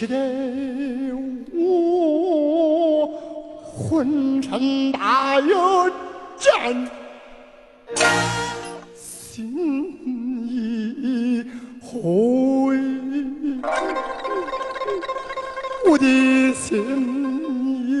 气得我混成大又沉，心意回，我的心意。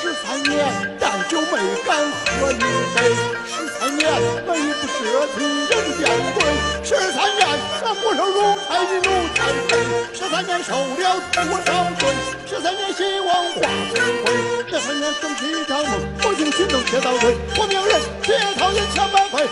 十三年，但就没敢喝一杯。十三年，没不知听人见鬼。十三年，咱不受奴才的奴才罪。十三年，受了多少罪？十三年，希望化成灰。十三年，争取一场梦，不幸心中铁道醉。我命人铁道也千百倍。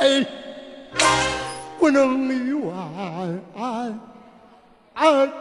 哎不能远安安